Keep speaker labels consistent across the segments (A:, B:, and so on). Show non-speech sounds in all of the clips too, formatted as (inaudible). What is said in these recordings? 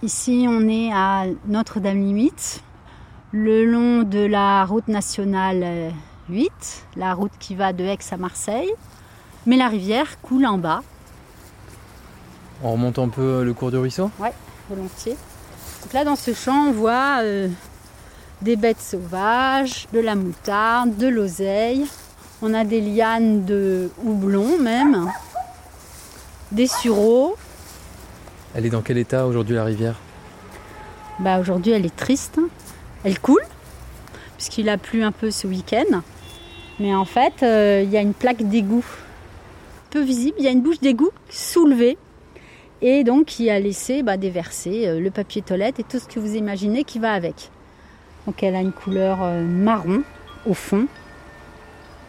A: Ici, on est à Notre-Dame-Limite, le long de la route nationale 8, la route qui va de Aix à Marseille. Mais la rivière coule en bas.
B: On remonte un peu le cours du ruisseau?
A: Ouais, volontiers. Donc là, dans ce champ, on voit euh, des bêtes sauvages, de la moutarde, de l'oseille. On a des lianes de houblon même, des sureaux,
B: elle est dans quel état aujourd'hui la rivière?
A: Bah, Aujourd'hui elle est triste. Elle coule, puisqu'il a plu un peu ce week-end. Mais en fait, euh, il y a une plaque d'égout peu visible. Il y a une bouche d'égout soulevée. Et donc qui a laissé bah, déverser euh, le papier toilette et tout ce que vous imaginez qui va avec. Donc elle a une couleur euh, marron au fond.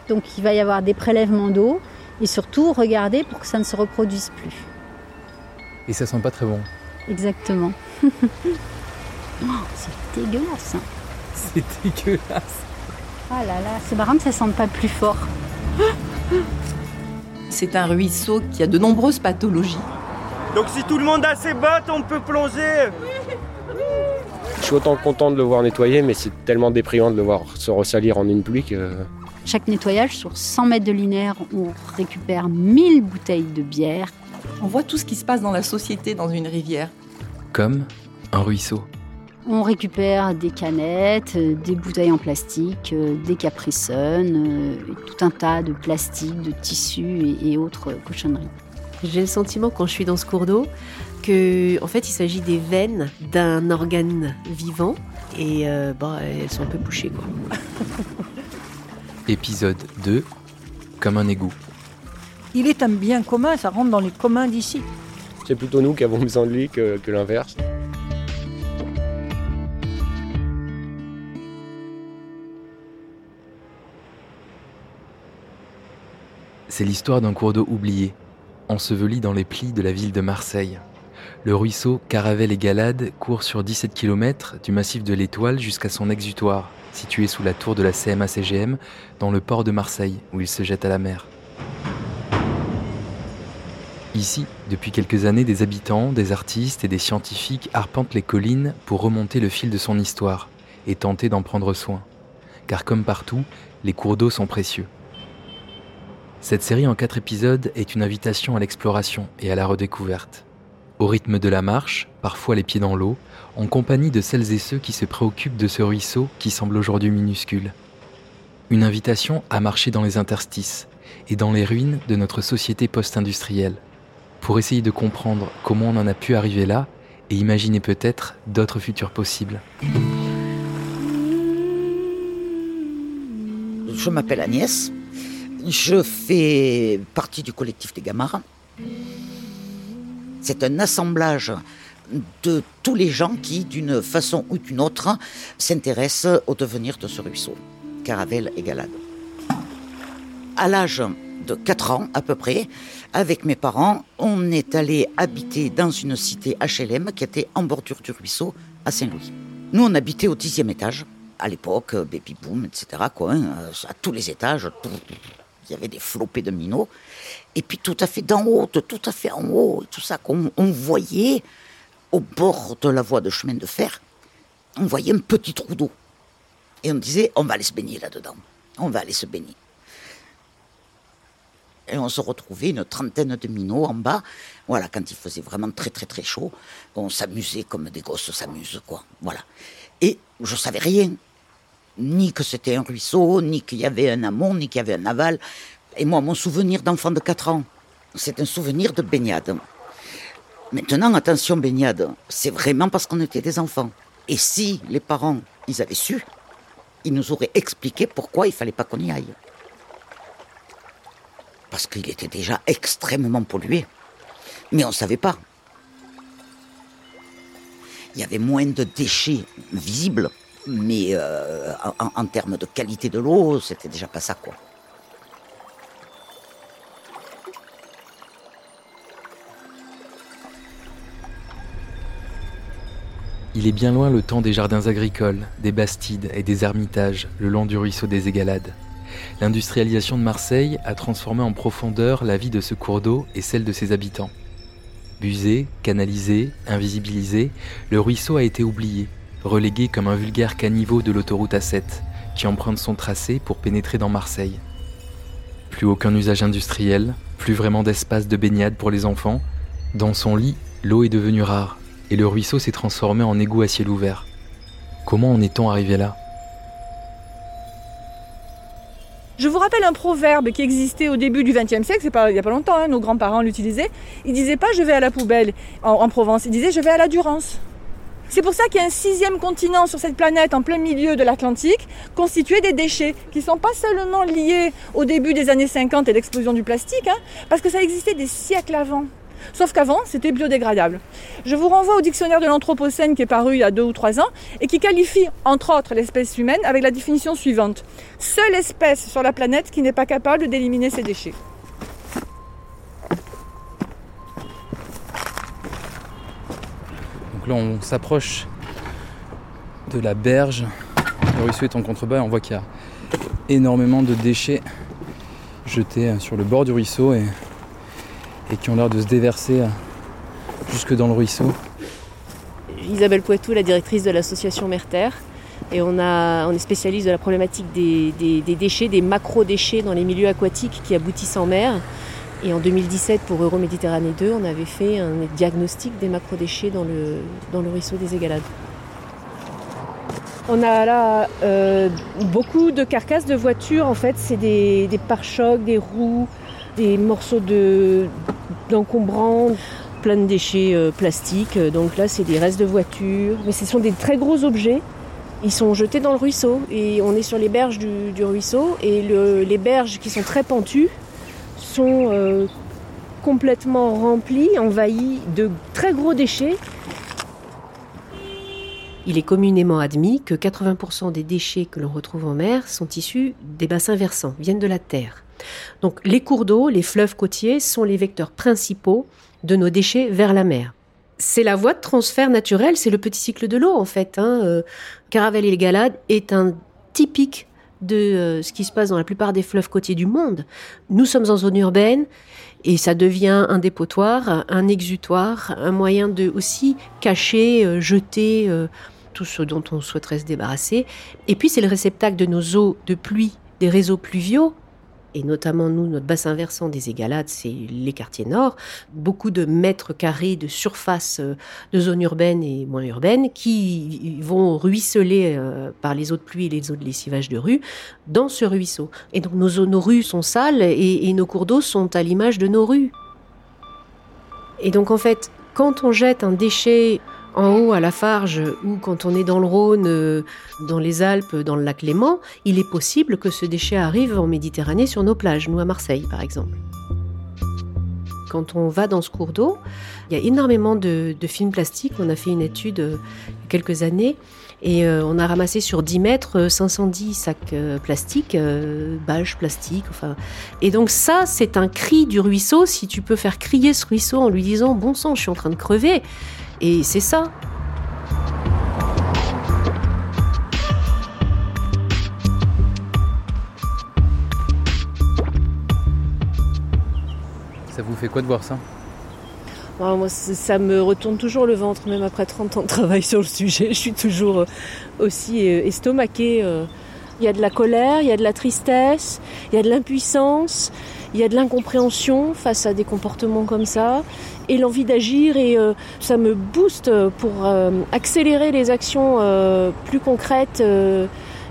A: Donc il va y avoir des prélèvements d'eau et surtout regardez pour que ça ne se reproduise plus.
B: Et ça sent pas très bon.
A: Exactement. (laughs) Oh, c'est dégueulasse. Hein.
B: C'est dégueulasse.
A: Ah là là, c'est marrant que ça sente pas plus fort. (gasps)
C: C'est un ruisseau qui a de nombreuses pathologies.
D: Donc si tout le monde a ses bottes, on peut plonger.
E: Je suis autant content de le voir nettoyer, mais c'est tellement déprimant de le voir se ressalir en une pluie que...
A: Chaque nettoyage, sur 100 mètres de linéaire, on récupère 1000 bouteilles de bière,
C: on voit tout ce qui se passe dans la société dans une rivière.
B: Comme un ruisseau.
A: On récupère des canettes, euh, des bouteilles en plastique, euh, des capriceunes, euh, tout un tas de plastique, de tissus et, autres cochonneries.
F: J'ai le sentiment quand je suis dans ce cours d'eau que en fait il s'agit des veines d'un organe vivant et bah, elles sont un peu bouchées quoi. (laughs)
B: Épisode 2 Comme un égout.
G: Il est un bien commun, ça rentre dans les communs d'ici.
E: C'est plutôt nous qui avons besoin de lui que, que l'inverse.
B: C'est l'histoire d'un cours d'eau oublié, enseveli dans les plis de la ville de Marseille. Le ruisseau Caravelle et Galade court sur 17 km du massif de l'Étoile jusqu'à son exutoire, situé sous la tour de la CMA-CGM dans le port de Marseille, où il se jette à la mer. Ici, depuis quelques années, des habitants, des artistes et des scientifiques arpentent les collines pour remonter le fil de son histoire et tenter d'en prendre soin. Car comme partout, les cours d'eau sont précieux. Cette série en quatre épisodes est une invitation à l'exploration et à la redécouverte. Au rythme de la marche, parfois les pieds dans l'eau, en compagnie de celles et ceux qui se préoccupent de ce ruisseau qui semble aujourd'hui minuscule. Une invitation à marcher dans les interstices et dans les ruines de notre société post-industrielle pour essayer de comprendre comment on en a pu arriver là et imaginer peut-être d'autres futurs possibles.
H: Je m'appelle Agnès, je fais partie du collectif des Gamarins. C'est un assemblage de tous les gens qui, d'une façon ou d'une autre, s'intéressent au devenir de ce ruisseau, Caravelle et Galade. À l'âge de 4 ans à peu près, avec mes parents, on est allé habiter dans une cité HLM qui était en bordure du ruisseau à Saint-Louis. Nous, on habitait au dixième étage. À l'époque, baby boom, etc. Hein, à tous les étages, il y avait des flopées de minots. Et puis tout à fait d'en haut, tout à fait en haut, tout ça, on voyait au bord de la voie de chemin de fer, on voyait un petit trou d'eau. Et on disait, on va aller se baigner là-dedans. On va aller se baigner et on se retrouvait une trentaine de minots en bas. Voilà, quand il faisait vraiment très très très chaud, on s'amusait comme des gosses s'amusent, quoi. Voilà. Et je savais rien. Ni que c'était un ruisseau, ni qu'il y avait un amont, ni qu'il y avait un aval. Et moi, mon souvenir d'enfant de 4 ans, c'est un souvenir de baignade. Maintenant, attention, baignade, c'est vraiment parce qu'on était des enfants. Et si les parents, ils avaient su, ils nous auraient expliqué pourquoi il fallait pas qu'on y aille parce qu'il était déjà extrêmement pollué. Mais on ne savait pas. Il y avait moins de déchets visibles, mais euh, en, termes de qualité de l'eau, c'était déjà pas ça, quoi.
B: Il est bien loin le temps des jardins agricoles, des bastides et des ermitages le long du ruisseau des Égalades. L'industrialisation de Marseille a transformé en profondeur la vie de ce cours d'eau et celle de ses habitants. Busé, canalisé, invisibilisé, le ruisseau a été oublié, relégué comme un vulgaire caniveau de l'autoroute A7, qui emprunte son tracé pour pénétrer dans Marseille. Plus aucun usage industriel, plus vraiment d'espace de baignade pour les enfants. Dans son lit, l'eau est devenue rare, et le ruisseau s'est transformé en égout à ciel ouvert. Comment en est-on arrivé là?
I: Je vous rappelle un proverbe qui existait au début du XXe siècle, c'est pas il n'y a pas longtemps, hein, nos grands-parents l'utilisaient. Ils disaient pas je vais à la poubelle en, en Provence, ils disaient je vais à la Durance. C'est pour ça qu'il y a un sixième continent sur cette planète en plein milieu de l'Atlantique, constitué des déchets, qui ne sont pas seulement liés au début des années 50 et l'explosion du plastique, hein, parce que ça existait des siècles avant. Sauf qu'avant, c'était biodégradable. Je vous renvoie au dictionnaire de l'Anthropocène qui est paru il y a deux ou trois ans et qui qualifie, entre autres, l'espèce humaine avec la définition suivante. Seule espèce sur la planète qui n'est pas capable d'éliminer ses déchets.
B: Donc là, on s'approche de la berge. Le ruisseau est en contrebas et on voit qu'il y a énormément de déchets jetés sur le bord du ruisseau et, et qui ont l'air de se déverser jusque dans le ruisseau.
F: Isabelle Poitou, la directrice de l'association Merterre. Et on, a, on est spécialiste de la problématique des, des, des déchets, des macro-déchets dans les milieux aquatiques qui aboutissent en mer. Et en 2017, pour Euroméditerranée 2, on avait fait un diagnostic des macrodéchets dans le, dans le ruisseau des Égalades. On a là euh, beaucoup de carcasses de voitures. En fait, c'est des, des pare-chocs, des roues, des morceaux de, d'encombrants, plein de déchets euh, plastiques. Donc là, c'est des restes de voitures. Mais ce sont des très gros objets. Ils sont jetés dans le ruisseau. Et on est sur les berges du, ruisseau. Et le, les berges qui sont très pentues sont euh, complètement remplis, envahis de très gros déchets. Il est communément admis que 80% des déchets que l'on retrouve en mer sont issus des bassins versants, viennent de la terre. Donc les cours d'eau, les fleuves côtiers sont les vecteurs principaux de nos déchets vers la mer. C'est la voie de transfert naturel, c'est le petit cycle de l'eau en fait. Hein. Euh, Caravelle et les Galades est un typique de euh, ce qui se passe dans la plupart des fleuves côtiers du monde. Nous sommes en zone urbaine et ça devient un dépotoir, un exutoire, un moyen de aussi cacher, euh, jeter tout ce dont on souhaiterait se débarrasser. Et puis c'est le réceptacle de nos eaux de pluie, des réseaux pluviaux et notamment nous, notre bassin versant des Égalades, c'est les quartiers nord, beaucoup de mètres carrés de surface euh, de zones urbaines et moins urbaines qui vont ruisseler euh, par les eaux de pluie et les eaux de lessivage de rue dans ce ruisseau. Et donc nos, rues sont sales et nos cours d'eau sont à l'image de nos rues. Et donc en fait, quand on jette un déchet en haut à la Farge ou quand on est dans le Rhône, euh, dans les Alpes, dans le lac Léman, il est possible que ce déchet arrive en Méditerranée sur nos plages, nous à Marseille par exemple. Quand on va dans ce cours d'eau, il y a énormément de, films plastiques. On a fait une étude euh, il y a quelques années et euh, on a ramassé sur 10 mètres 510 sacs plastiques, bâches plastiques. Enfin. Et donc ça, c'est un cri du ruisseau. Si tu peux faire crier ce ruisseau en lui disant, bon sang, je suis en train de crever. Et c'est ça.
B: Ça vous fait quoi de voir ça?
F: Bon, moi, ça me retourne toujours le ventre, même après 30 ans de travail sur le sujet. Je suis toujours aussi estomaquée. Il y a de la colère, il y a de la tristesse, il y a de l'impuissance, il y a de l'incompréhension face à des comportements comme ça, et l'envie d'agir, et euh, ça me booste pour euh, accélérer les actions euh, plus concrètes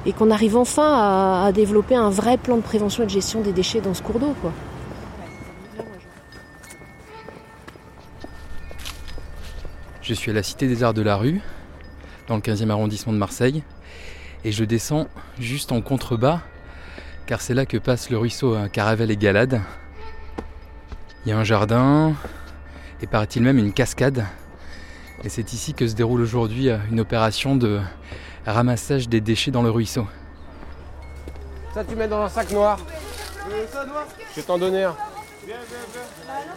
F: et qu'on arrive enfin à, à, développer un vrai plan de prévention et de gestion des déchets dans ce cours d'eau. Quoi.
B: Je suis à la Cité des Arts de la Rue, dans le 15e arrondissement de Marseille, et je descends juste en contrebas, car c'est là que passe le ruisseau Caravelle et Galade. Il y a un jardin, et paraît-il même une cascade, et c'est ici que se déroule aujourd'hui une opération de ramassage des déchets dans le ruisseau.
E: Ça tu mets dans un sac noir. Je vais t'en donner un.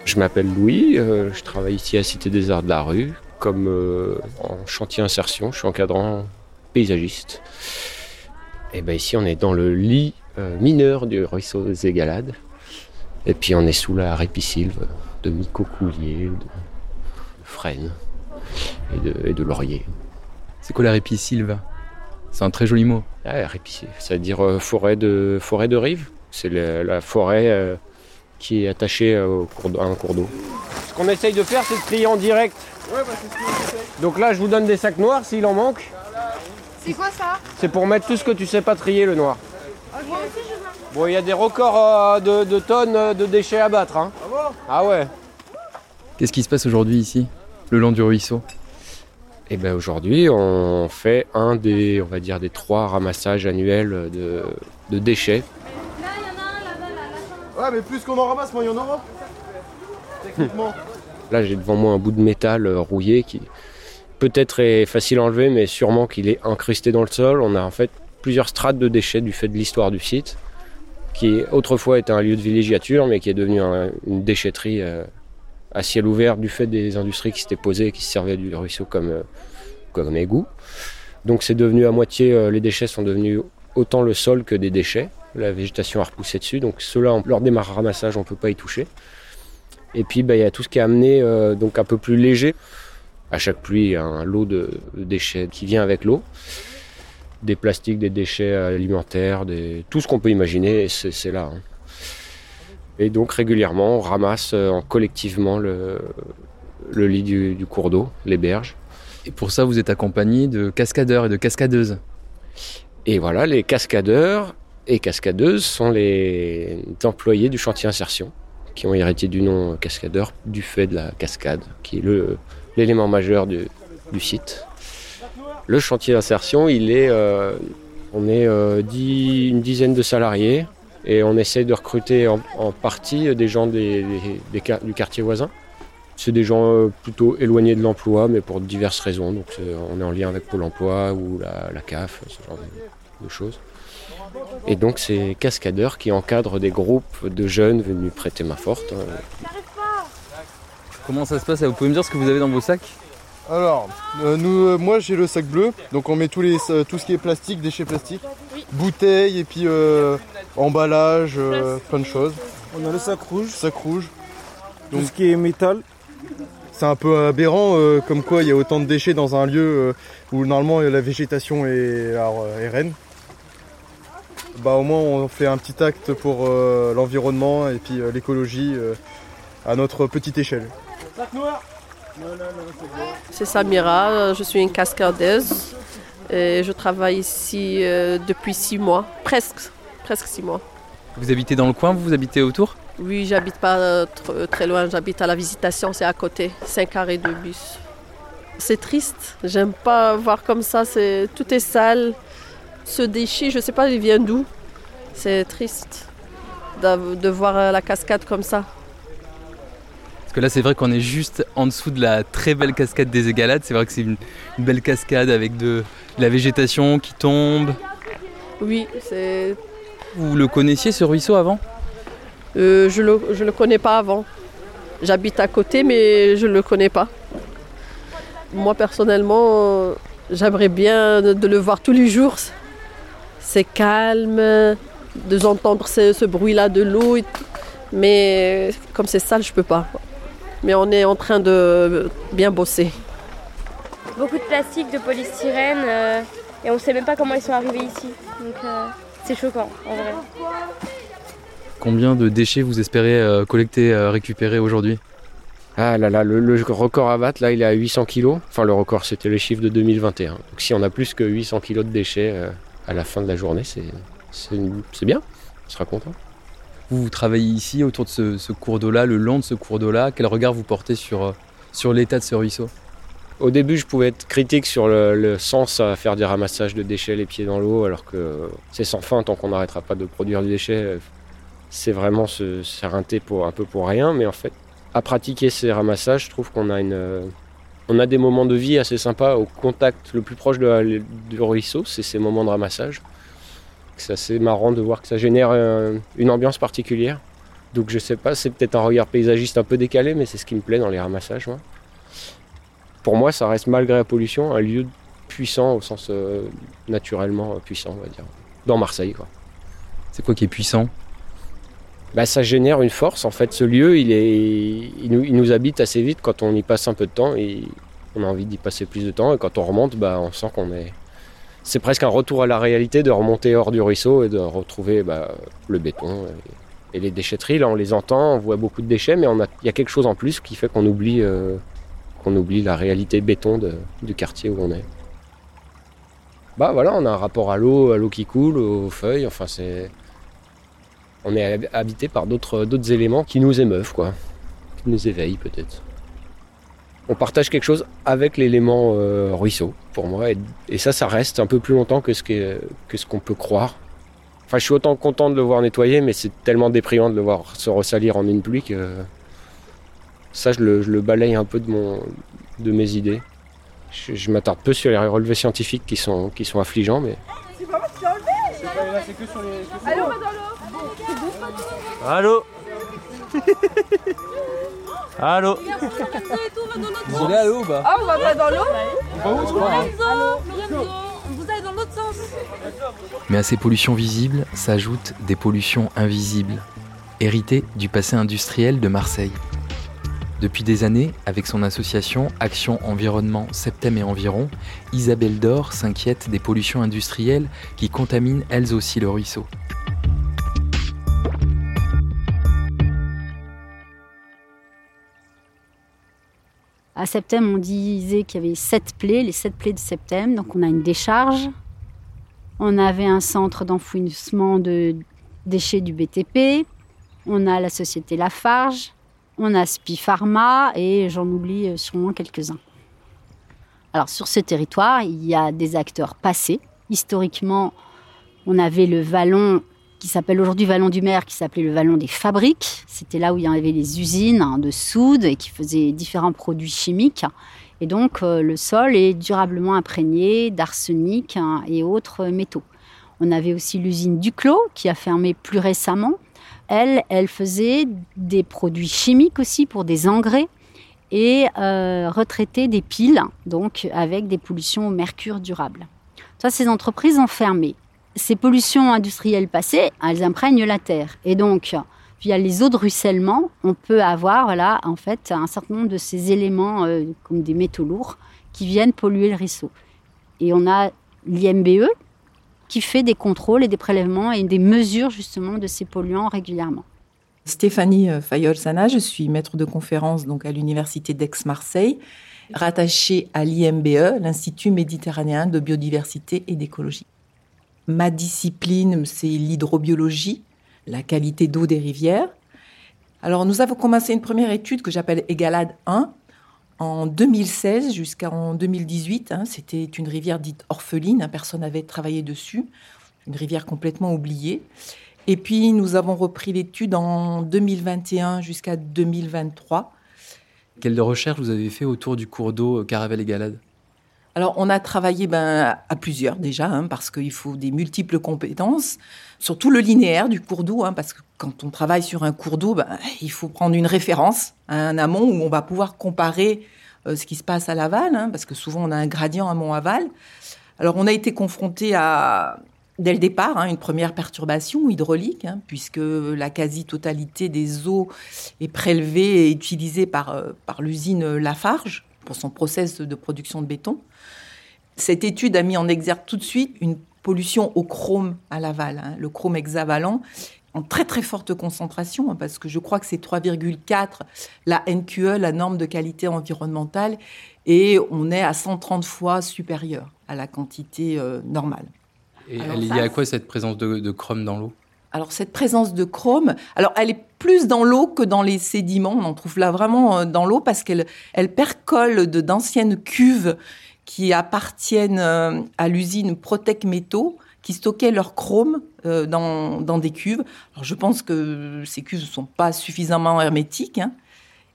E: Je m'appelle Louis, euh, je travaille ici à Cité des Arts de la Rue, comme euh, en chantier insertion, je suis encadrant paysagiste. Et ben ici on est dans le lit euh, mineur du ruisseau des Égalades. Et puis on est sous la répisylve de Mico Coulier, de frêne et de, et de laurier.
B: C'est quoi la ripisylve C'est un très joli mot.
E: Ah, répicé, c'est-à-dire euh, forêt, de, forêt de rive. C'est la forêt euh, qui est attachée euh, au cours à un cours d'eau. Ce qu'on essaye de faire, c'est de trier en direct. Donc là, je vous donne des sacs noirs s'il en manque.
J: C'est quoi ça?
E: C'est pour mettre tout ce que tu sais pas trier, le noir.
J: Veux.
E: Bon, il y a des records euh, de, de tonnes euh, de déchets à battre. Hein. Ah ouais
B: Qu'est-ce qui se passe aujourd'hui ici, le long du ruisseau?
E: Et ben aujourd'hui, on fait un des, on va dire, des trois ramassages annuels de, de déchets.
K: Ouais, mais plus qu'on en ramasse, moins il y en aura. Techniquement.
E: Là, j'ai devant moi un bout de métal euh, rouillé qui peut-être est facile à enlever, mais sûrement qu'il est incrusté dans le sol. On a en fait plusieurs strates de déchets du fait de l'histoire du site, qui autrefois était un lieu de villégiature, mais qui est devenu un- une déchetterie euh, à ciel ouvert du fait des industries qui s'étaient posées et qui se servaient du ruisseau comme, euh, comme égout. Donc c'est devenu à moitié, euh, les déchets sont devenus autant le sol que des déchets. La végétation a repoussé dessus, donc ceux-là, lors des ramassages, on ne peut pas y toucher. Et puis bah, il y a tout ce qui est amené donc un peu plus léger. À chaque pluie, il y a un lot de déchets qui vient avec l'eau. Des plastiques, des déchets alimentaires, des... tout ce qu'on peut imaginer, c'est là. hein. Et donc régulièrement, on ramasse euh, en collectivement le, le lit du, du cours d'eau, les berges.
B: Et pour ça, vous êtes accompagné de cascadeurs et de cascadeuses.
E: Et voilà, les cascadeurs et cascadeuses sont les employés du chantier insertion, qui ont hérité du nom cascadeur du fait de la cascade, qui est l'élément majeur du, du site. Le chantier d'insertion, il est, euh, on est euh, dix- une dizaine de salariés et on essaie de recruter en, en partie des gens des- des- des quar- du quartier voisin. C'est des gens euh, plutôt éloignés de l'emploi, mais pour diverses raisons. Donc on est en lien avec Pôle Emploi ou la, la CAF, ce genre de, de choses. Et donc c'est cascadeurs qui encadrent des groupes de jeunes venus prêter main forte. hein.
B: Comment ça se passe? Vous pouvez me dire ce que vous avez dans vos sacs?
K: Alors, euh, nous, euh, moi j'ai le sac bleu, donc on met tous les, euh, tout ce qui est plastique, déchets plastiques, bouteilles et puis euh, emballage, euh, plein de choses.
D: On a le sac rouge,
K: Sac rouge.
D: tout ce qui est métal.
K: C'est un peu aberrant, euh, comme quoi il y a autant de déchets dans un lieu euh, où normalement la végétation est, alors, euh, est reine. Bah au moins on fait un petit acte pour euh, l'environnement et puis euh, l'écologie euh, à notre petite échelle.
D: Sac noir
L: C'est Samira, je suis une cascadeuse et je travaille ici euh, depuis six mois, presque, presque six mois.
B: Vous habitez dans le coin, vous, habitez autour?
L: Oui, j'habite pas euh, tr- très loin, j'habite à la Visitation, c'est à côté, 5 arrêts de bus. C'est triste, j'aime pas voir comme ça, c'est tout est sale. Ce déchet, je sais pas, il vient d'où. C'est triste de voir la cascade comme ça.
B: Parce que là, c'est vrai qu'on est juste en dessous de la très belle cascade des Égalades. C'est vrai que c'est une, une belle cascade avec de, de la végétation qui tombe.
L: Oui, c'est
B: Vous le connaissiez ce ruisseau avant?
L: Euh, je le, je le connais pas avant. J'habite à côté, mais je le connais pas. Moi, personnellement, j'aimerais bien de, de le voir tous les jours. C'est calme, de entendre ce, ce bruit-là de l'eau. Mais comme c'est sale, je peux pas. Mais on est en train de bien bosser.
J: Beaucoup de plastique, de polystyrène, euh, et on sait même pas comment ils sont arrivés ici. Donc euh, c'est choquant en vrai.
B: Combien de déchets vous espérez euh, collecter, euh, récupérer aujourd'hui?
E: Ah là là, le, le record à battre, là, il est à 800 kilos. Enfin, le record, c'était les chiffres de 2021. Donc, si on a plus que 800 kilos de déchets euh, à la fin de la journée, c'est bien. On sera content.
B: Vous, travaillez ici autour de ce, cours d'eau-là, le long de ce cours d'eau-là. Quel regard vous portez sur, euh, sur l'état de ce ruisseau?
E: Au début, je pouvais être critique sur le, sens à faire des ramassages de déchets les pieds dans l'eau, alors que c'est sans fin tant qu'on n'arrêtera pas de produire du déchet. C'est vraiment se un peu pour rien, mais en fait, à pratiquer ces ramassages, je trouve qu'on a une, euh, on a des moments de vie assez sympas au contact le plus proche du ruisseau, c'est ces moments de ramassage. C'est assez marrant de voir que ça génère euh, une ambiance particulière. Donc je sais pas, c'est peut-être un regard paysagiste un peu décalé, mais c'est ce qui me plaît dans les ramassages. moi. Pour moi, ça reste malgré la pollution un lieu puissant au sens euh, naturellement euh, puissant, on va dire. Dans Marseille, quoi.
B: C'est quoi qui est puissant?
E: Bah, ça génère une force. En fait, ce lieu, il, est, il, nous, il nous habite assez vite quand on y passe un peu de temps et on a envie d'y passer plus de temps. Et quand on remonte, bah, on sent qu'on est. C'est presque un retour à la réalité de remonter hors du ruisseau et de retrouver bah, le béton et, les déchetteries. Là, on les entend, on voit beaucoup de déchets, mais il y a quelque chose en plus qui fait qu'on oublie, euh, la réalité béton du quartier où on est. Bah voilà, on a un rapport à l'eau, à l'eau qui coule, aux feuilles. Enfin, c'est on est hab- habité par d'autres d'autres éléments qui nous émeuvent, quoi, qui nous éveillent peut-être. On partage quelque chose avec l'élément euh, ruisseau, pour moi, et, et ça, ça reste un peu plus longtemps que ce que, que ce qu'on peut croire. Enfin, je suis autant content de le voir nettoyer, mais c'est tellement déprimant de le voir se ressalir en une pluie que ça, je le, je le balaye un peu de mon, de mes idées. Je, je m'attarde peu sur les relevés scientifiques qui sont, qui sont affligeants, mais
I: l'eau.
D: Allô? Allô? (laughs)
M: Vous allez à l'eau ou pas
I: Ah, on va pas dans l'eau
N: Vous allez dans l'autre sens.
B: Mais à ces pollutions visibles s'ajoutent des pollutions invisibles, héritées du passé industriel de Marseille. Depuis des années, avec son association Action Environnement Septem et Environ, Isabelle Dor s'inquiète des pollutions industrielles qui contaminent elles aussi le ruisseau.
A: À Septem, on disait qu'il y avait sept plaies, les sept plaies de Septem. Donc on a une décharge. On avait un centre d'enfouissement de déchets du BTP. On a la société Lafarge. On a Spi Pharma et j'en oublie euh, sûrement quelques-uns. Alors sur ce territoire, il y a des acteurs passés. Historiquement, on avait le vallon qui s'appelle aujourd'hui Vallon du Maire, qui s'appelait le Vallon des Fabriques. C'était là où il y avait les usines hein, de soude et qui faisaient différents produits chimiques. Et donc euh, le sol est durablement imprégné d'arsenic hein, et autres métaux. On avait aussi l'usine Duclos qui a fermé plus récemment. Elle, elle faisait des produits chimiques aussi pour des engrais et euh, retraitait des piles, donc avec des pollutions au mercure durable. Ces entreprises ont fermé ces pollutions industrielles passées, elles imprègnent la terre. Et donc, via les eaux de ruissellement, on peut avoir, voilà, en fait, un certain nombre de ces éléments, euh, comme des métaux lourds, qui viennent polluer le ruisseau. Et on a l'IMBE qui fait des contrôles et des prélèvements et des mesures, justement, de ces polluants régulièrement.
C: Stéphanie euh, Fayol-Sana, je suis maître de conférence donc à l'université d'Aix-Marseille, rattachée à l'IMBE, l'Institut méditerranéen de biodiversité et d'écologie. Ma discipline, c'est l'hydrobiologie, la qualité d'eau des rivières. Alors, nous avons commencé une première étude que j'appelle Égalade 1 en 2016 jusqu'en 2018. hein. C'était une rivière dite orpheline, hein, personne n'avait travaillé dessus, une rivière complètement oubliée. Et puis, nous avons repris l'étude en 2021 jusqu'à 2023.
B: Quelle recherche vous avez fait autour du cours d'eau euh, Caravelle et Galade
C: Alors, on a travaillé ben, à plusieurs déjà, hein, parce qu'il faut des multiples compétences, surtout le linéaire du cours d'eau, hein, parce que quand on travaille sur un cours d'eau, ben, il faut prendre une référence, un amont où on va pouvoir comparer euh, ce qui se passe à l'aval, hein, parce que souvent on a un gradient amont-aval. Alors, on a été confronté à, dès le départ, hein, une première perturbation hydraulique, hein, puisque la quasi-totalité des eaux est prélevée et utilisée par, euh, par l'usine Lafarge pour son process de production de béton. Cette étude a mis en exergue tout de suite une pollution au chrome à l'aval, hein, le chrome hexavalent, en très très forte concentration, hein, parce que je crois que c'est 3,4 la NQE, la norme de qualité environnementale, et on est à 130 fois supérieur à la quantité euh, normale.
B: Et
C: Alors
B: elle est liée à quoi cette présence de, de chrome dans l'eau?
C: Alors cette présence de chrome, alors elle est plus dans l'eau que dans les sédiments. On en trouve là vraiment euh, dans l'eau parce qu'elle elle percole de d'anciennes cuves qui appartiennent euh, à l'usine Protec Métaux qui stockaient leur chrome euh, dans, dans des cuves. Alors je pense que ces cuves ne sont pas suffisamment hermétiques hein.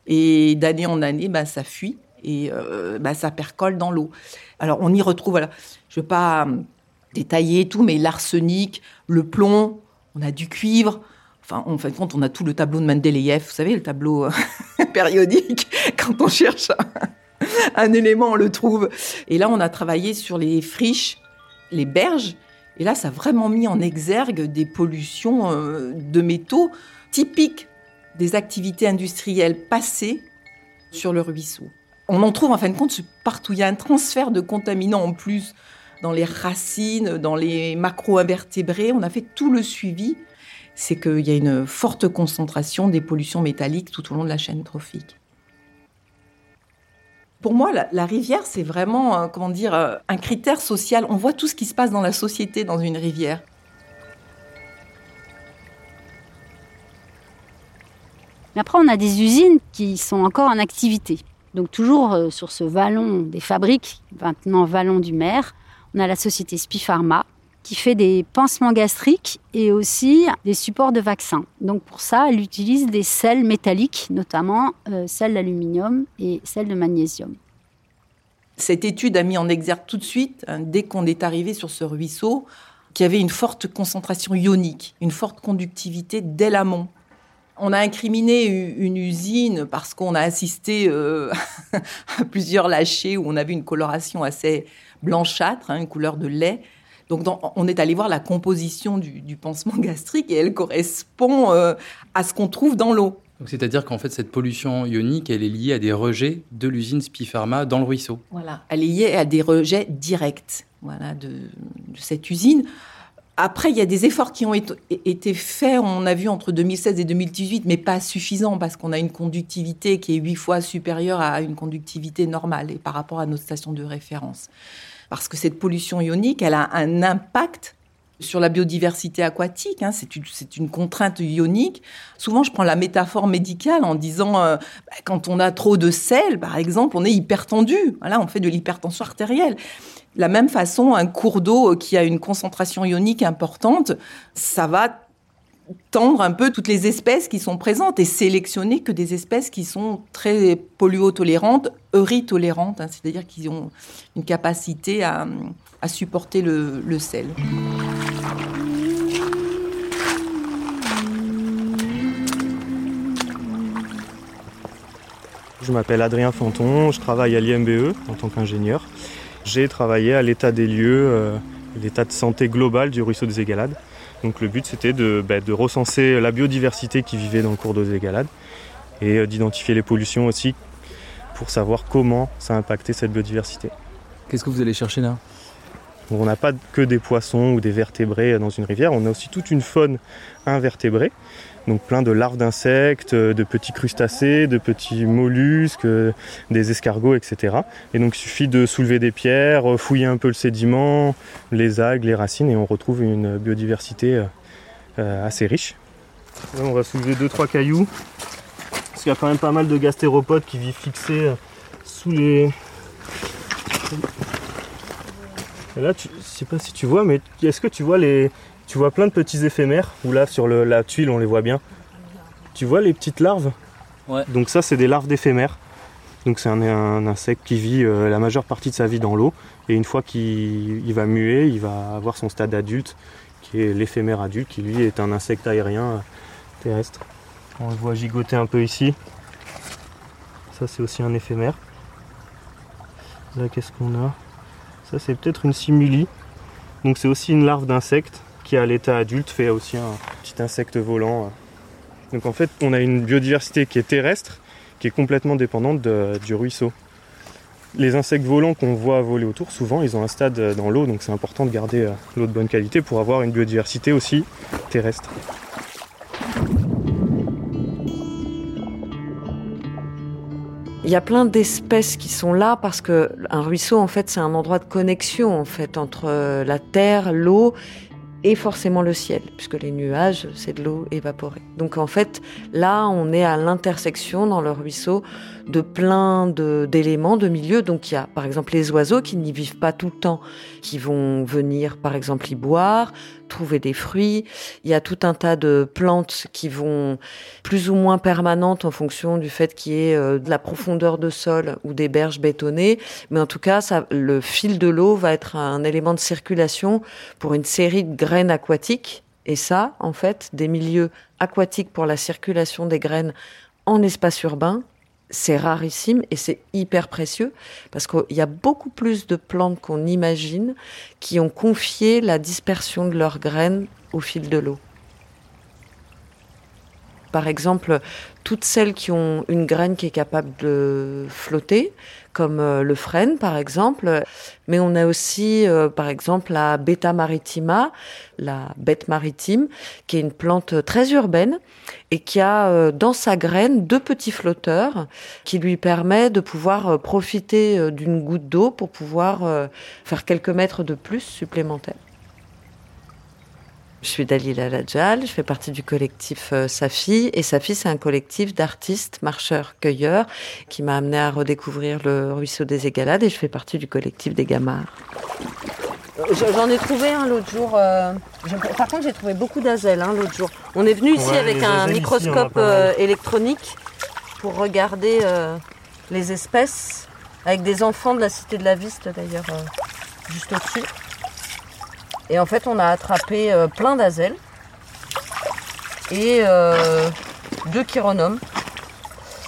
C: et d'année en année, bah, ça fuit et euh, bah, ça percole dans l'eau. Alors on y retrouve, voilà, je ne veux pas euh, détailler tout, mais l'arsenic, le plomb, on a du cuivre. Enfin, en fin de compte, on a tout le tableau de Mendeleïev, vous savez, le tableau euh, (laughs) périodique. Quand on cherche un, un élément, on le trouve. Et là, on a travaillé sur les friches, les berges. Et là, ça a vraiment mis en exergue des pollutions euh, de métaux typique des activités industrielles passées sur le ruisseau. On en trouve en fin de compte partout. Il y a un transfert de contaminants en plus dans les racines, dans les macro-invertébrés. On a fait tout le suivi. C'est qu'il y a une forte concentration des pollutions métalliques tout au long de la chaîne trophique. Pour moi, la, rivière, c'est vraiment, euh, comment dire, euh, un critère social. On voit tout ce qui se passe dans la société dans une rivière.
A: Mais après, on a des usines qui sont encore en activité. Donc toujours euh, sur ce vallon des fabriques, maintenant vallon du maire, on a la société Spipharma qui fait des pansements gastriques et aussi des supports de vaccins. Donc pour ça, elle utilise des sels métalliques, notamment euh, sels d'aluminium et sels de magnésium.
C: Cette étude a mis en exergue tout de suite, hein, dès qu'on est arrivé sur ce ruisseau, qu'il y avait une forte concentration ionique, une forte conductivité dès l'amont. On a incriminé une usine parce qu'on a assisté euh, (laughs) à plusieurs lâchers où on a vu une coloration assez blanchâtre, hein, une couleur de lait. Donc, on est allé voir la composition du, pansement (laughs) gastrique et elle correspond euh, à ce qu'on trouve dans l'eau.
B: C'est-à-dire qu'en fait, cette pollution ionique, elle est liée à des rejets de l'usine Spipharma dans le ruisseau.
C: Voilà, elle est liée à des rejets directs voilà, de, cette usine. Après, il y a des efforts qui ont été faits, on a vu entre 2016 et 2018, mais pas suffisants parce qu'on a une conductivité qui est huit fois supérieure à une conductivité normale et par rapport à nos stations de référence. Parce que cette pollution ionique, elle a un impact sur la biodiversité aquatique. Hein. c'est, une, contrainte ionique. Souvent, je prends la métaphore médicale en disant, euh, bah, quand on a trop de sel, par exemple, on est hypertendu. Voilà, on fait de l'hypertension artérielle. De la même façon, un cours d'eau qui a une concentration ionique importante, ça va tendre un peu toutes les espèces qui sont présentes et sélectionner que des espèces qui sont très polluotolérantes, euritolérantes, hein, c'est-à-dire qui ont une capacité à, supporter le sel.
K: Je m'appelle Adrien Fanton, je travaille à l'IMBE en tant qu'ingénieur. J'ai travaillé à l'état des lieux, euh, l'état de santé global du ruisseau des Égalades. Donc le but c'était bah, de, recenser la biodiversité qui vivait dans le cours d'eau des Galades et euh, d'identifier les pollutions aussi pour savoir comment ça a impacté cette biodiversité.
B: Qu'est-ce que vous allez chercher là?
K: On n'a pas que des poissons ou des vertébrés dans une rivière, on a aussi toute une faune invertébrée donc plein de larves d'insectes, de petits crustacés, de petits mollusques, des escargots, etc. Et donc il suffit de soulever des pierres, fouiller un peu le sédiment, les algues, les racines, et on retrouve une biodiversité euh, assez riche. on va soulever 2-3 cailloux, parce qu'il y a quand même pas mal de gastéropodes qui vivent fixés euh, sous les... Et là, je sais pas si tu vois, mais est-ce que tu vois les, tu vois plein de petits éphémères, où là sur la tuile on les voit bien. Tu vois les petites larves?
B: Ouais.
K: Donc ça c'est des larves d'éphémères. Donc c'est un, insecte qui vit euh, la majeure partie de sa vie dans l'eau. Et une fois qu'il va muer, il va avoir son stade adulte, qui est l'éphémère adulte, qui lui est un insecte aérien euh, terrestre. On le voit gigoter un peu ici. Ça c'est aussi un éphémère. Là qu'est-ce qu'on a? Ça c'est peut-être une simuli. Donc c'est aussi une larve d'insecte qui à l'état adulte fait aussi un petit insecte volant. Donc en fait, on a une biodiversité qui est terrestre, qui est complètement dépendante du ruisseau. Les insectes volants qu'on voit voler autour, souvent, ils ont un stade dans l'eau, donc c'est important de garder euh, l'eau de bonne qualité pour avoir une biodiversité aussi terrestre.
O: Il y a plein d'espèces qui sont là parce que un ruisseau, en fait, c'est un endroit de connexion en fait entre la terre, l'eau et forcément le ciel, puisque les nuages, c'est de l'eau évaporée. Donc en fait, là, on est à l'intersection dans le ruisseau de plein d'éléments, de, milieux. Donc il y a par exemple les oiseaux qui n'y vivent pas tout le temps, qui vont venir par exemple y boire, trouver des fruits. Il y a tout un tas de plantes qui vont plus ou moins permanentes en fonction du fait qu'il y ait euh, de la profondeur de sol ou des berges bétonnées. Mais en tout cas, ça, le fil de l'eau va être un élément de circulation pour une série de graines aquatiques. Et ça, en fait, des milieux aquatiques pour la circulation des graines en espace urbain, c'est rarissime et c'est hyper précieux parce qu'il y a beaucoup plus de plantes qu'on imagine qui ont confié la dispersion de leurs graines au fil de l'eau. par exemple toutes celles qui ont une graine qui est capable de flotter, comme euh, le frêne par exemple, mais on a aussi euh, par exemple la beta maritima, la bête maritime, qui est une plante très urbaine et qui a euh, dans sa graine deux petits flotteurs qui lui permet de pouvoir profiter d'une goutte d'eau pour pouvoir faire quelques mètres de plus supplémentaires. Je suis Dalila Lajal, je fais partie du collectif euh, Safi. Et Safi, c'est un collectif d'artistes, marcheurs, cueilleurs, qui m'a amené à redécouvrir le ruisseau des Égalades. Et je fais partie du collectif des Gamards. Euh, j'en ai trouvé un l'autre jour. Euh, par contre, j'ai trouvé beaucoup d'azelles hein, l'autre jour. On est venu ici avec un microscope électronique pour regarder les espèces, avec des enfants de la Cité de la Viste d'ailleurs, juste au-dessus. Et en fait, on a attrapé euh, plein d'azelles et euh, deux chironomes.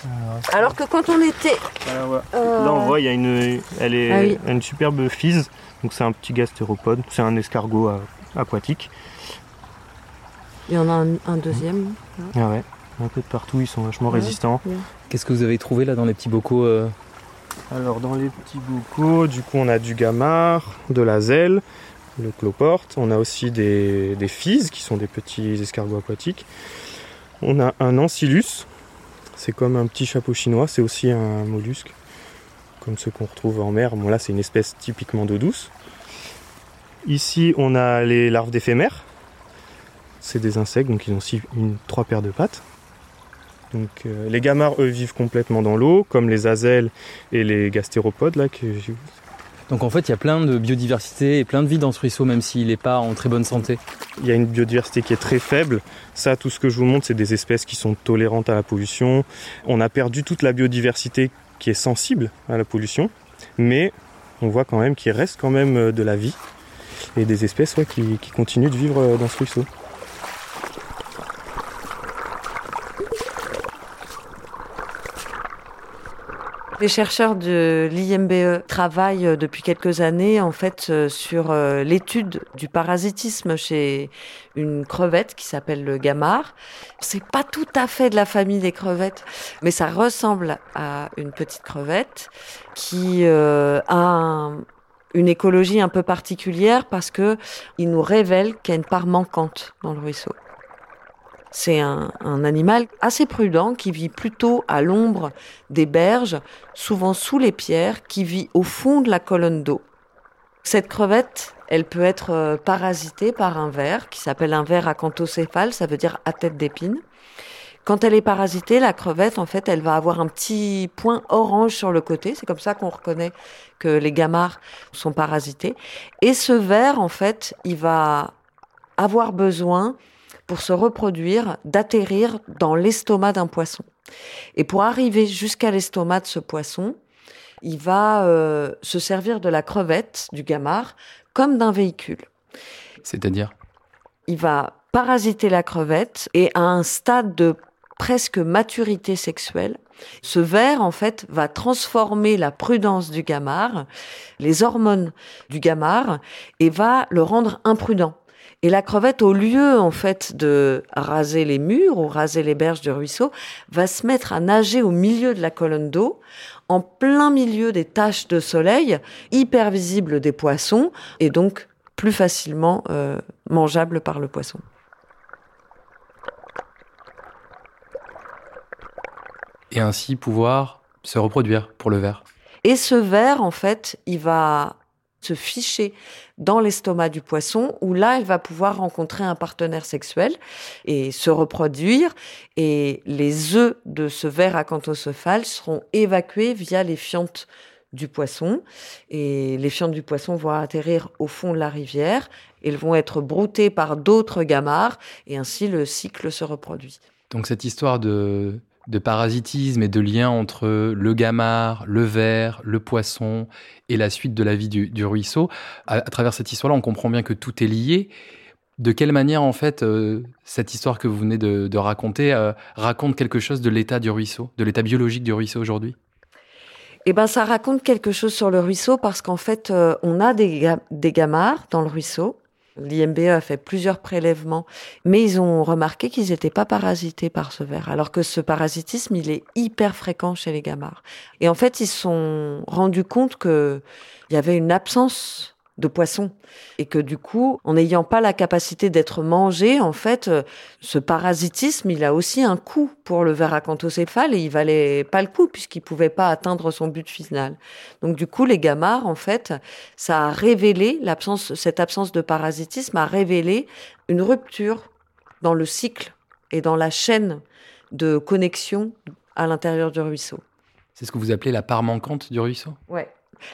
O: Ah, Alors que quand on était.
K: Ah, euh, Là, on voit, il y a une, elle est, ah une superbe phise. Donc, c'est un petit gastéropode. C'est un escargot aquatique.
O: Il y en a un, deuxième.
K: Ah ouais, un peu de partout, ils sont vachement résistants.
B: Qu'est-ce que vous avez trouvé là dans les petits bocaux
K: Alors, dans les petits bocaux, du coup, on a du gamard, de la zèle, le cloporte. On a aussi des, des qui sont des petits escargots aquatiques. On a un ancylus, c'est comme un petit chapeau chinois, c'est aussi un mollusque, comme ceux qu'on retrouve en mer. Bon là c'est une espèce typiquement d'eau douce. Ici on a les larves d'éphémères, c'est des insectes, donc ils ont aussi trois paires de pattes. Donc euh, les gamards eux vivent complètement dans l'eau, comme les azelles et les gastéropodes là que
B: donc en fait, il y a plein de biodiversité et plein de vie dans ce ruisseau, même s'il n'est pas en très bonne santé.
K: Il y a une biodiversité qui est très faible. Ça, tout ce que je vous montre, c'est des espèces qui sont tolérantes à la pollution. On a perdu toute la biodiversité qui est sensible à la pollution, mais on voit quand même qu'il reste quand même euh, de la vie et des espèces qui, continuent de vivre euh, dans ce ruisseau.
O: Les chercheurs de l'IMBE travaillent euh, depuis quelques années en fait euh, sur euh, l'étude du parasitisme chez une crevette qui s'appelle le gamard. C'est pas tout à fait de la famille des crevettes, mais ça ressemble à une petite crevette qui a une écologie un peu particulière parce que il nous révèle qu'il y a une part manquante dans le ruisseau. C'est un, animal assez prudent qui vit plutôt à l'ombre des berges, souvent sous les pierres, qui vit au fond de la colonne d'eau. Cette crevette, elle peut être euh, parasitée par un ver qui s'appelle un ver acanthocéphale, ça veut dire à tête d'épine. Quand elle est parasitée, la crevette, en fait, elle va avoir un petit point orange sur le côté. C'est comme ça qu'on reconnaît que les gamards sont parasités. Et ce ver, en fait, il va avoir besoin pour se reproduire, d'atterrir dans l'estomac d'un poisson. Et pour arriver jusqu'à l'estomac de ce poisson, il va euh, se servir de la crevette, du gamard, comme d'un véhicule.
B: C'est-à-dire?
O: Il va parasiter la crevette et à un stade de presque maturité sexuelle, ce ver, en fait, va transformer la prudence du gamard, les hormones du gamard, et va le rendre imprudent. Et la crevette, au lieu en fait de raser les murs ou raser les berges du ruisseau, va se mettre à nager au milieu de la colonne d'eau, en plein milieu des taches de soleil, hyper visibles des poissons, et donc plus facilement euh, mangeable par le poisson.
B: Et ainsi pouvoir se reproduire pour le ver.
O: Et ce ver, en fait, il va se ficher dans l'estomac du poisson où là, elle va pouvoir rencontrer un partenaire sexuel et se reproduire. Et les œufs de ce ver acanthocéphale seront évacués via les fientes du poisson. Et les fientes du poisson vont atterrir au fond de la rivière. Elles vont être broutées par d'autres gamards et ainsi le cycle se reproduit.
B: Donc cette histoire de de parasitisme et de lien entre le gamard, le ver, le poisson et la suite de la vie du, ruisseau. À, travers cette histoire-là, on comprend bien que tout est lié. De quelle manière, en fait, euh, cette histoire que vous venez de, raconter euh, raconte quelque chose de l'état du ruisseau, de l'état biologique du ruisseau aujourd'hui?
O: Eh ben, ça raconte quelque chose sur le ruisseau parce qu'en fait, euh, on a des, des gamards dans le ruisseau. L'IMBE a fait plusieurs prélèvements, mais ils ont remarqué qu'ils n'étaient pas parasités par ce ver, alors que ce parasitisme, il est hyper fréquent chez les gamards. Et en fait, ils se sont rendus compte qu'il y avait une absence de poissons et que du coup, en n'ayant pas la capacité d'être mangé, en fait, euh, ce parasitisme, il a aussi un coût pour le ver acanthocéphale et il valait pas le coup puisqu'il pouvait pas atteindre son but final. Donc du coup, les gamards, en fait, ça a révélé l'absence, cette absence de parasitisme a révélé une rupture dans le cycle et dans la chaîne de connexion à l'intérieur du ruisseau.
B: C'est ce que vous appelez la part manquante du ruisseau?
O: Ouais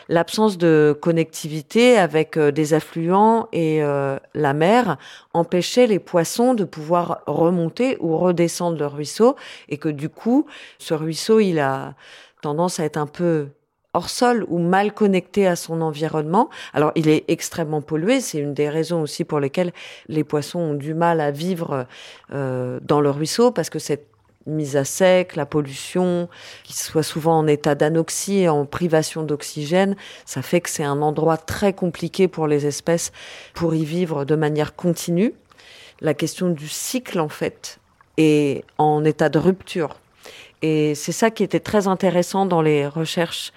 O: l'absence de connectivité avec euh, des affluents et euh, la mer empêchait les poissons de pouvoir remonter ou redescendre le ruisseau et que du coup, ce ruisseau, il a tendance à être un peu hors sol ou mal connecté à son environnement. Alors, il est extrêmement pollué. C'est une des raisons aussi pour lesquelles les poissons ont du mal à vivre euh, dans le ruisseau parce que cette mise à sec, la pollution, qui soit souvent en état d'anoxie en privation d'oxygène, ça fait que c'est un endroit très compliqué pour les espèces pour y vivre de manière continue. La question du cycle, en fait, est en état de rupture. Et c'est ça qui était très intéressant dans les recherches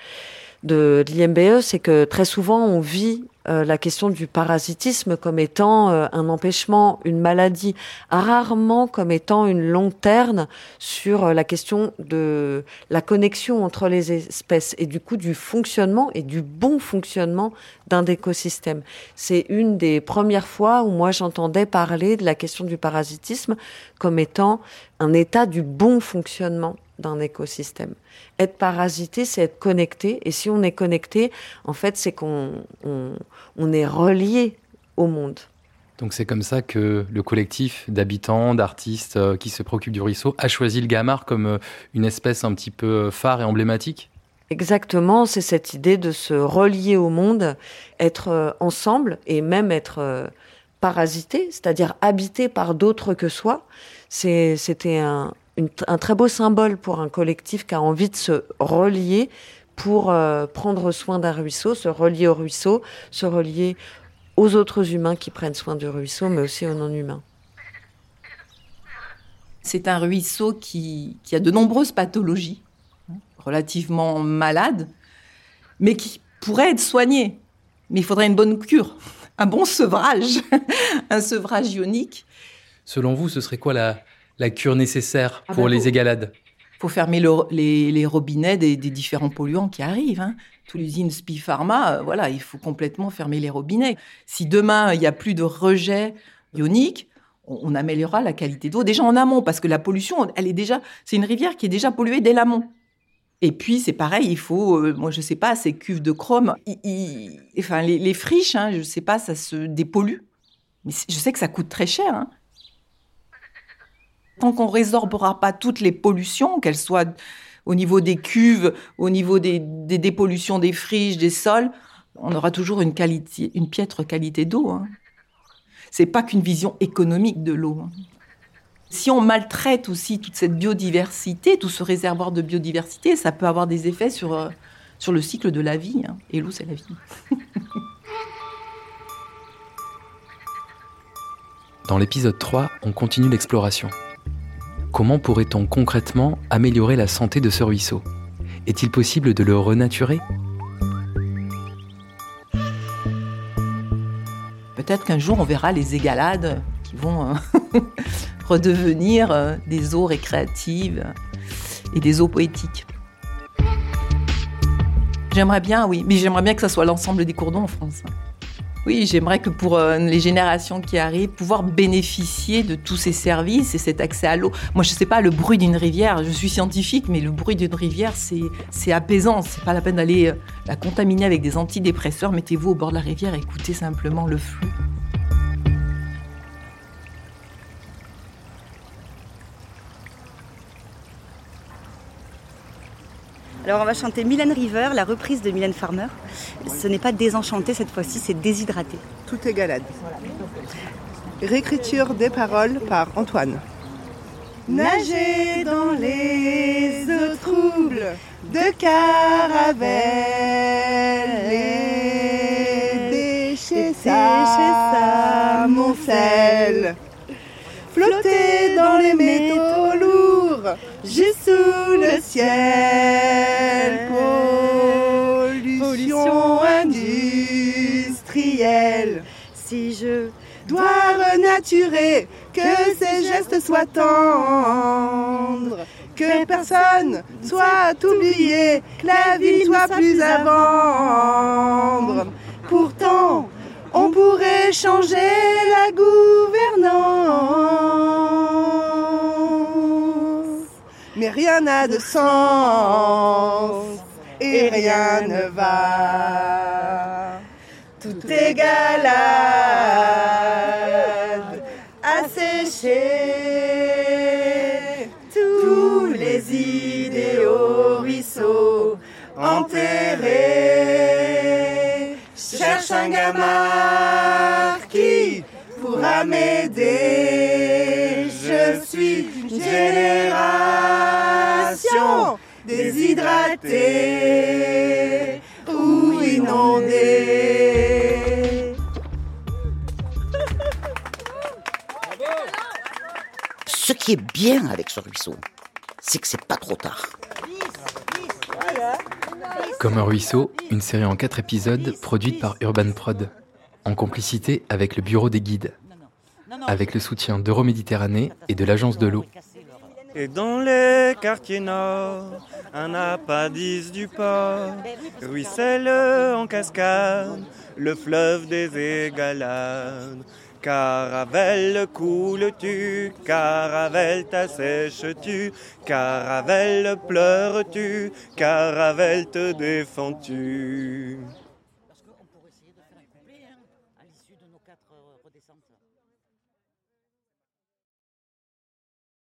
O: de l'IMBE, c'est que très souvent on vit euh, la question du parasitisme comme étant euh, un empêchement, une maladie, rarement comme étant une lanterne sur euh, la question de la connexion entre les espèces et du coup du fonctionnement et du bon fonctionnement d'un écosystème. C'est une des premières fois où moi j'entendais parler de la question du parasitisme comme étant un état du bon fonctionnement d'un écosystème. Être parasité, c'est être connecté. Et si on est connecté, en fait, c'est qu'on on, est relié au monde.
B: Donc c'est comme ça que le collectif d'habitants, d'artistes euh, qui se préoccupent du ruisseau a choisi le gamard comme euh, une espèce un petit peu euh, phare et emblématique
O: Exactement, c'est cette idée de se relier au monde, être ensemble et même être parasité, c'est-à-dire habité par d'autres que soi. C'était un, un très beau symbole pour un collectif qui a envie de se relier pour euh, prendre soin d'un ruisseau, se relier au ruisseau, se relier aux autres humains qui prennent soin du ruisseau, mais aussi aux non-humains.
C: C'est un ruisseau qui, qui, a de nombreuses pathologies, relativement malades, mais qui pourrait être soigné. Mais il faudrait une bonne cure, un bon sevrage, (laughs) un sevrage ionique.
B: Selon vous, ce serait quoi la, la cure nécessaire ah pour bah, les égalades
C: Il faut fermer les, robinets des, différents polluants qui arrivent. Hein. Toute l'usine Spi Pharma, euh, voilà, il faut complètement fermer les robinets. Si demain il n'y a plus de rejet ionique, on, améliorera la qualité d'eau déjà en amont parce que la pollution, elle est déjà, c'est une rivière qui est déjà polluée dès l'amont. Et puis c'est pareil, il faut, euh, moi je sais pas, ces cuves de chrome, enfin les, friches, hein, je sais pas, ça se dépollue. Mais je sais que ça coûte très cher. Hein. Tant qu'on résorbera pas toutes les pollutions, qu'elles soient au niveau des cuves, au niveau des, dépollutions des friches, des sols, on aura toujours une, qualité, une piètre qualité d'eau. Hein. C'est pas qu'une vision économique de l'eau. Hein. Si on maltraite aussi toute cette biodiversité, tout ce réservoir de biodiversité, ça peut avoir des effets sur, euh, sur le cycle de la vie. Hein. Et l'eau, c'est la vie. (laughs)
B: Dans l'épisode 3, on continue l'exploration. Comment pourrait-on concrètement améliorer la santé de ce ruisseau? Est-il possible de le renaturer?
C: Peut-être qu'un jour on verra les égalades qui vont euh, (laughs) redevenir euh, des eaux récréatives et des eaux poétiques. J'aimerais bien, oui, mais j'aimerais bien que ce soit l'ensemble des cours d'eau en France. Oui, j'aimerais que pour euh, les générations qui arrivent, pouvoir bénéficier de tous ces services et cet accès à l'eau. Moi, je ne sais pas, le bruit d'une rivière, je suis scientifique, mais le bruit d'une rivière, c'est apaisant. C'est pas la peine d'aller euh, la contaminer avec des antidépresseurs. Mettez-vous au bord de la rivière écoutez simplement le flux.
P: Alors on va chanter Mylène River, la reprise de Mylène Farmer. Ce n'est pas désenchanté cette fois-ci, c'est déshydraté.
Q: Tout est galade. Réécriture des paroles par Antoine. Nager dans les eaux troubles de Caravelle et décher sa flotter dans les métaux lourds, juste sous le ciel. Pollution industrielle.
P: Si je
Q: dois renaturer, que ces gestes soient tendres, que personne soit oublié, que la vie soit plus à vendre. Pourtant, on pourrait changer la gouvernance. Mais rien n'a de sens et rien ne va. Tout est galade, asséché. Tous les idéaux ruisseaux enterrés. Cherche un gamin qui pourra m'aider. Je suis génération ou.
H: Ce qui est bien avec ce ruisseau, c'est que c'est pas trop tard.
B: Comme un ruisseau, une série en quatre épisodes produite par Urban Prod, en complicité avec le Bureau des guides, avec le soutien d'Euroméditerranée et de l'Agence de l'eau.
D: Et dans les quartiers nord, un appendice du port, ruisselle en cascade, le fleuve des égalades. Caravelle coules-tu, caravelle t'assèches-tu, caravelle pleures-tu, caravelle te défends-tu?